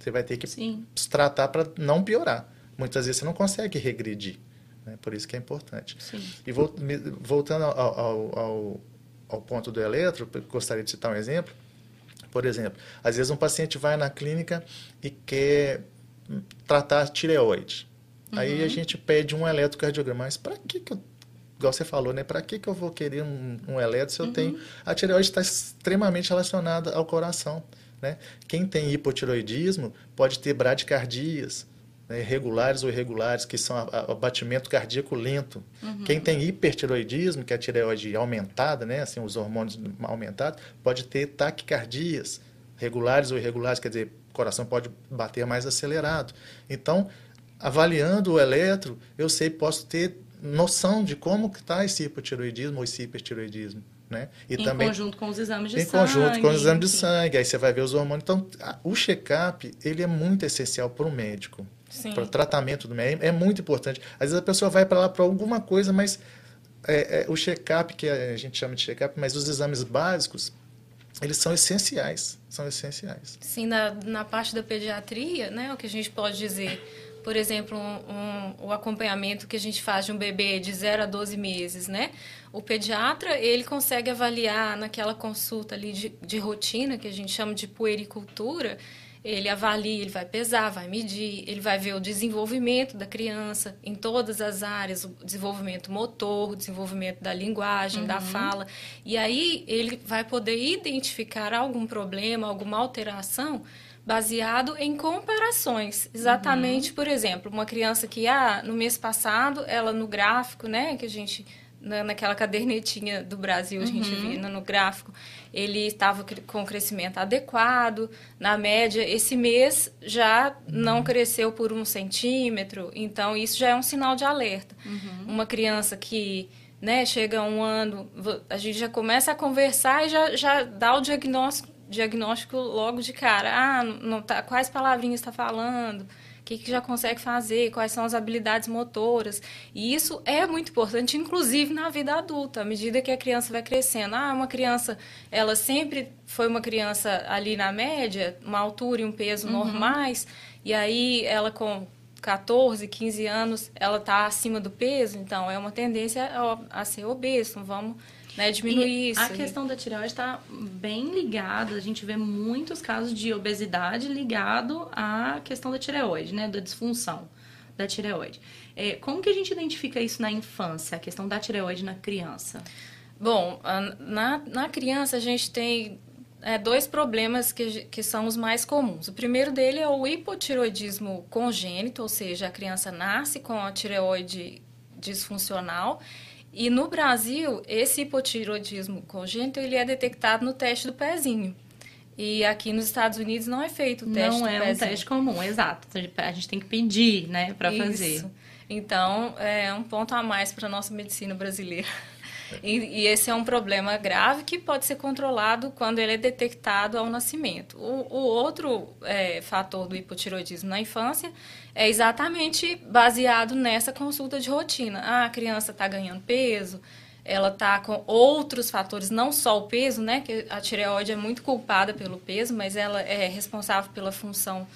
Você vai ter que Sim. se tratar para não piorar. Muitas vezes você não consegue regredir. Né? Por isso que é importante. Sim. E voltando ao, ao, ao, ao ponto do eletro, gostaria de citar um exemplo. Por exemplo, às vezes um paciente vai na clínica e quer tratar tireoide. Uhum. Aí a gente pede um eletrocardiograma. Mas para que, que eu igual você falou, né? Para que, que eu vou querer um, um eletro se eu uhum. tenho. A tireoide está extremamente relacionada ao coração. Né? Quem tem hipotiroidismo pode ter bradicardias, né, regulares ou irregulares, que são o batimento cardíaco lento. Uhum. Quem tem hipertiroidismo, que é a tireoide aumentada, né, assim, os hormônios aumentados, pode ter taquicardias, regulares ou irregulares, quer dizer, o coração pode bater mais acelerado. Então, avaliando o eletro, eu sei, posso ter noção de como está esse hipotiroidismo ou esse hipertiroidismo. Né? E em também, conjunto com os exames de em sangue. Em conjunto com os exames de sangue, aí você vai ver os hormônios. Então, o check-up, ele é muito essencial para o médico, para o tratamento do médico, é muito importante. Às vezes a pessoa vai para lá para alguma coisa, mas é, é, o check-up, que a gente chama de check-up, mas os exames básicos, eles são essenciais, são essenciais. Sim, na, na parte da pediatria, né, o que a gente pode dizer por exemplo, um, um, o acompanhamento que a gente faz de um bebê de 0 a 12 meses, né? O pediatra, ele consegue avaliar naquela consulta ali de, de rotina, que a gente chama de puericultura, ele avalia, ele vai pesar, vai medir, ele vai ver o desenvolvimento da criança em todas as áreas, o desenvolvimento motor, o desenvolvimento da linguagem, uhum. da fala. E aí ele vai poder identificar algum problema, alguma alteração baseado em comparações. Exatamente, uhum. por exemplo, uma criança que ah, no mês passado, ela no gráfico, né, que a gente naquela cadernetinha do Brasil a gente uhum. via no gráfico, ele estava com crescimento adequado, na média, esse mês já não uhum. cresceu por um centímetro, então isso já é um sinal de alerta. Uhum. Uma criança que né, chega a um ano, a gente já começa a conversar e já, já dá o diagnóstico diagnóstico logo de cara. Ah, não tá, quais palavrinhas está falando? O que, que já consegue fazer? Quais são as habilidades motoras? E isso é muito importante, inclusive na vida adulta, à medida que a criança vai crescendo. Ah, uma criança, ela sempre foi uma criança ali na média, uma altura e um peso uhum. normais, e aí ela com 14, 15 anos, ela está acima do peso, então é uma tendência a, a ser obeso. Então vamos né, diminuir e isso. A questão da tireoide está bem ligada, a gente vê muitos casos de obesidade ligado à questão da tireoide, né, da disfunção da tireoide. É, como que a gente identifica isso na infância, a questão da tireoide na criança? Bom, na, na criança a gente tem é, dois problemas que, que são os mais comuns. O primeiro dele é o hipotiroidismo congênito, ou seja, a criança nasce com a tireoide disfuncional e no Brasil, esse hipotiroidismo congênito ele é detectado no teste do pezinho. E aqui nos Estados Unidos não é feito o teste Não é pezinho. um teste comum, exato. A gente tem que pedir, né, para fazer. Então, é um ponto a mais para a nossa medicina brasileira. E, e, esse é um problema grave que pode ser controlado quando ele é detectado ao nascimento. O, o outro é, fator do hipotiroidismo na infância é exatamente baseado nessa consulta de rotina. Ah, a criança está ganhando peso, ela está com outros fatores, não só o peso, né? Que a tireoide é muito culpada pelo peso, mas ela é responsável pela função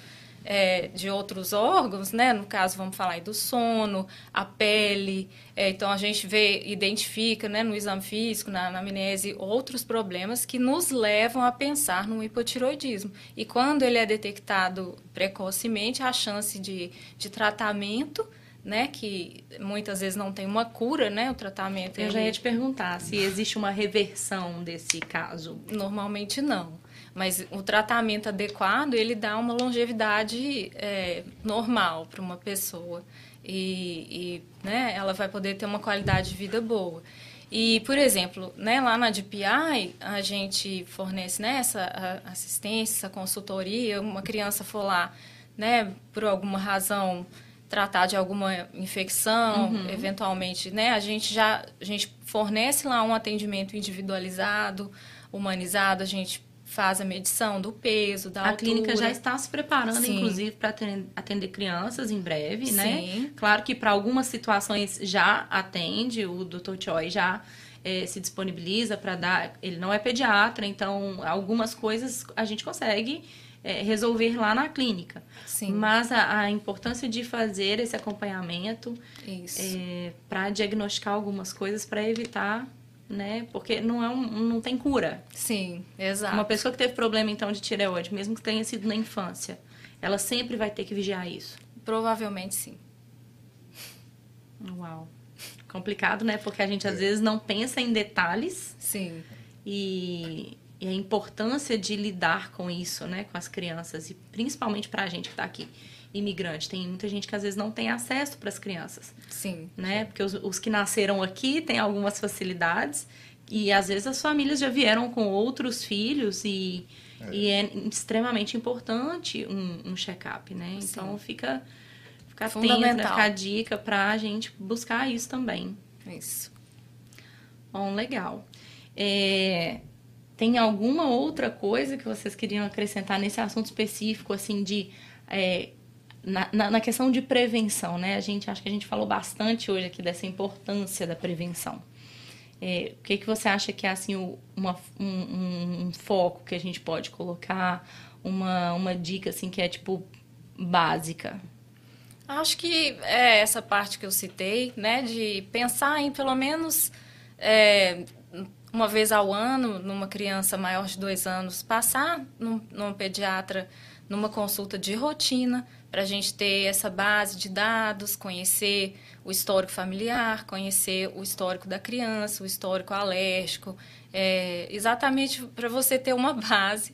é, de outros órgãos, né? No caso, vamos falar aí do sono, a pele. É, então, a gente vê, identifica, né, no exame físico, na anamnese, outros problemas que nos levam a pensar no hipotiroidismo. E quando ele é detectado precocemente, a chance de, de tratamento né, que muitas vezes não tem uma cura, né, o tratamento. Eu ele... já ia te perguntar se existe uma reversão desse caso. Normalmente não. Mas o tratamento adequado, ele dá uma longevidade é, normal para uma pessoa. E, e né, ela vai poder ter uma qualidade de vida boa. E, por exemplo, né, lá na DPI, a gente fornece né, essa assistência, essa consultoria. Uma criança for lá, né, por alguma razão, tratar de alguma infecção, uhum. eventualmente, né, a gente já a gente fornece lá um atendimento individualizado, humanizado, a gente faz a medição do peso, da a altura. clínica já está se preparando, Sim. inclusive, para atender crianças em breve, né? Sim. Claro que para algumas situações já atende, o Dr. Choi já eh, se disponibiliza para dar. Ele não é pediatra, então algumas coisas a gente consegue eh, resolver lá na clínica. Sim. Mas a, a importância de fazer esse acompanhamento Isso. para diagnosticar algumas coisas para evitar, né? Porque não, é um, não tem cura. Sim, exato. Uma pessoa que teve problema, então, de tireoide, mesmo que tenha sido na infância, ela sempre vai ter que vigiar isso. Provavelmente sim. Uau. Complicado, né? Porque a gente, às vezes, não pensa em detalhes Sim. e, e a importância de lidar com isso, né? Com as crianças. E principalmente pra gente que tá aqui, imigrante. Tem muita gente que, às vezes, não tem acesso para as crianças. Sim. né? Porque os, os que nasceram aqui têm algumas facilidades e às vezes as famílias já vieram com outros filhos e é, e é extremamente importante um, um check-up, né? Então fica fica atento, né? Fica a dica pra gente buscar isso também. Isso. Bom, legal. É, tem alguma outra coisa que vocês queriam acrescentar nesse assunto específico, assim, de. é, na, na, questão de prevenção, né? A gente acho que a gente falou bastante hoje aqui dessa importância da prevenção. É, o que, que você acha que é assim o- uma, um, um- um foco que a gente pode colocar, uma, uma dica assim que é tipo básica? Acho que é essa parte que eu citei, né, de pensar em pelo menos é, uma vez ao ano, numa criança maior de dois anos, passar num, num pediatra numa consulta de rotina, para a gente ter essa base de dados, conhecer o histórico familiar, conhecer o histórico da criança, o histórico alérgico, é, exatamente para você ter uma base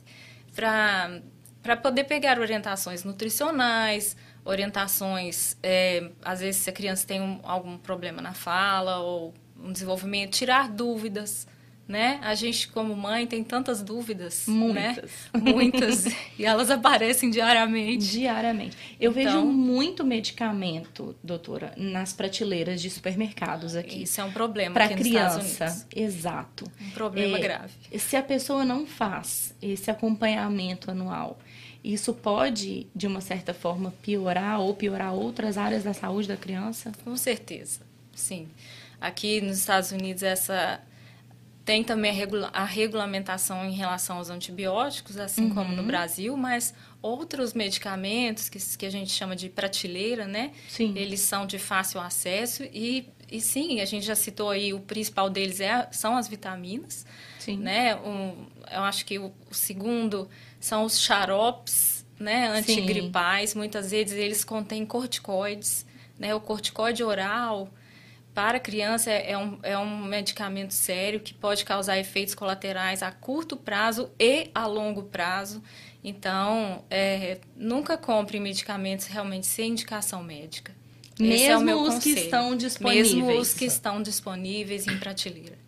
para poder pegar orientações nutricionais, orientações, é, às vezes se a criança tem um- algum problema na fala ou um desenvolvimento, tirar dúvidas, né? A gente como mãe tem tantas dúvidas, né? Muitas. (laughs) muitas, e elas aparecem diariamente. Diariamente. Eu vejo Então- muito medicamento, doutora, nas prateleiras de supermercados aqui. Isso é um problema Para criança. Exato. Um problema É, grave. Se a pessoa não faz esse acompanhamento anual, isso pode, de uma certa forma, piorar ou piorar outras áreas da saúde da criança? Com certeza, sim. Aqui nos Estados Unidos essa tem também a, regula- a regulamentação em relação aos antibióticos, assim como Uhum. no Brasil, mas outros medicamentos que, que a gente chama de prateleira, né? Sim. Eles são de fácil acesso e, e sim, a gente já citou aí, o principal deles é, são as vitaminas, Sim. né? Um, eu acho que o, o segundo são os xaropes, né? Sim. Antigripais. Muitas vezes eles contêm corticoides, né? O corticoide oral para criança é é um, é um medicamento sério que pode causar efeitos colaterais a curto prazo e a longo prazo. Então, é, nunca compre medicamentos realmente sem indicação médica. É Mesmo meu os que conselho. estão disponíveis. Mesmo os que estão disponíveis em prateleira.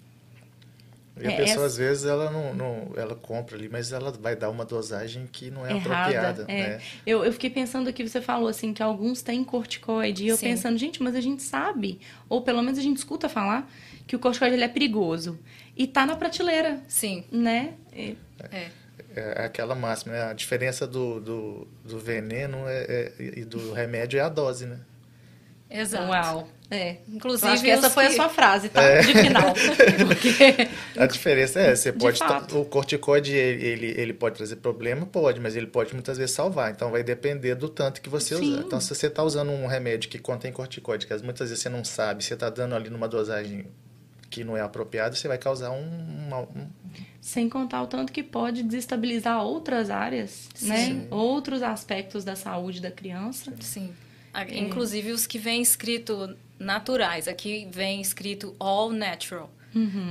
E a É, pessoa, essa- às vezes, ela não, não- ela compra ali, mas ela vai dar uma dosagem que não é Errada. apropriada. é. Né? Eu, eu fiquei pensando aqui, você falou assim, que alguns têm corticoide. E eu Sim. pensando, gente, mas a gente sabe, ou pelo menos a gente escuta falar, que o corticoide ele é perigoso. E tá na prateleira, Sim, né? E- é. É aquela máxima, né? A diferença do, do, do veneno é- é- e do remédio é a dose, né? Exato. Uau. É. Inclusive, acho que essa foi que- a sua frase, tá? De final. (laughs) Porque... A diferença é, você De pode. O corticoide, ele, ele, ele pode trazer problema? Pode, mas ele pode muitas vezes salvar. Então vai depender do tanto que você Sim. usar. Então, se você está usando um remédio que contém corticoide, que as- muitas vezes você não sabe, você está dando ali numa dosagem que não é apropriada, você vai causar um. uma- um- Sem contar o tanto que pode desestabilizar outras áreas, né? Sim. Outros aspectos da saúde da criança. Sim. A- Inclusive os que vêm escrito naturais. Aqui vem escrito all natural.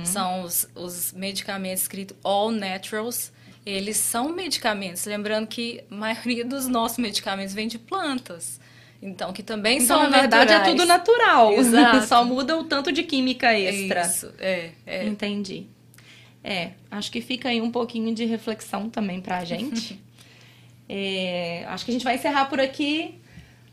São os, os medicamentos escritos all naturals. Eles são medicamentos. Lembrando que a maioria (laughs) dos nossos medicamentos vem de plantas. Então, que também Então, são na verdade, naturais. é tudo natural. (laughs) Exato. Só muda o tanto de química extra. Isso, é, é. Entendi. É, acho que fica aí um pouquinho de reflexão também pra (laughs) gente. É, acho que a gente vai encerrar por aqui.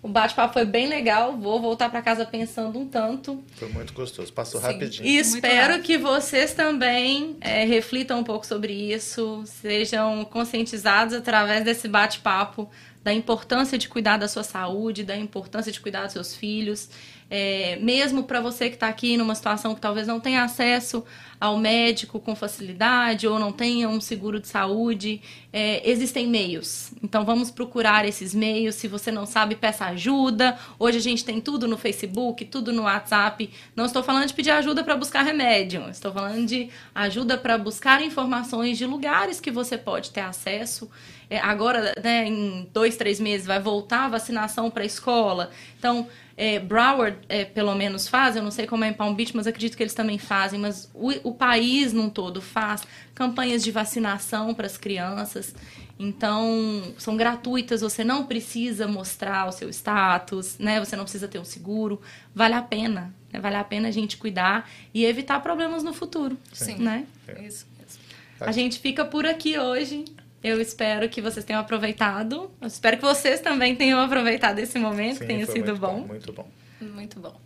O bate-papo foi bem legal. Vou voltar para casa pensando um tanto. Foi muito gostoso. Passou Sim. rapidinho. E espero que vocês também é, reflitam um pouco sobre isso, sejam conscientizados através desse bate-papo da importância de cuidar da sua saúde, da importância de cuidar dos seus filhos. É, mesmo para você que está aqui numa situação que talvez não tenha acesso ao médico com facilidade ou não tenha um seguro de saúde, é, existem meios. Então vamos procurar esses meios. Se você não sabe, peça ajuda. Hoje a gente tem tudo no Facebook, tudo no WhatsApp. Não estou falando de pedir ajuda para buscar remédio, estou falando de ajuda para buscar informações de lugares que você pode ter acesso. É, agora, né, em dois, três meses, vai voltar a vacinação para a escola. Então, é, Broward, é, pelo menos, faz, eu não sei como é em Palm Beach, mas acredito que eles também fazem, mas o, o país num todo faz campanhas de vacinação para as crianças. Então, são gratuitas, você não precisa mostrar o seu status, né? Você não precisa ter um seguro. Vale a pena, né? Vale a pena a gente cuidar e evitar problemas no futuro, Sim. né? É. Isso mesmo. A gente fica por aqui hoje. Eu espero que vocês tenham aproveitado. Eu espero que vocês também tenham aproveitado esse momento, Sim, que tenha foi sido muito bom. Muito bom. Muito bom.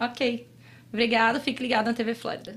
Ok. Obrigado. Fique ligado na TV Flórida.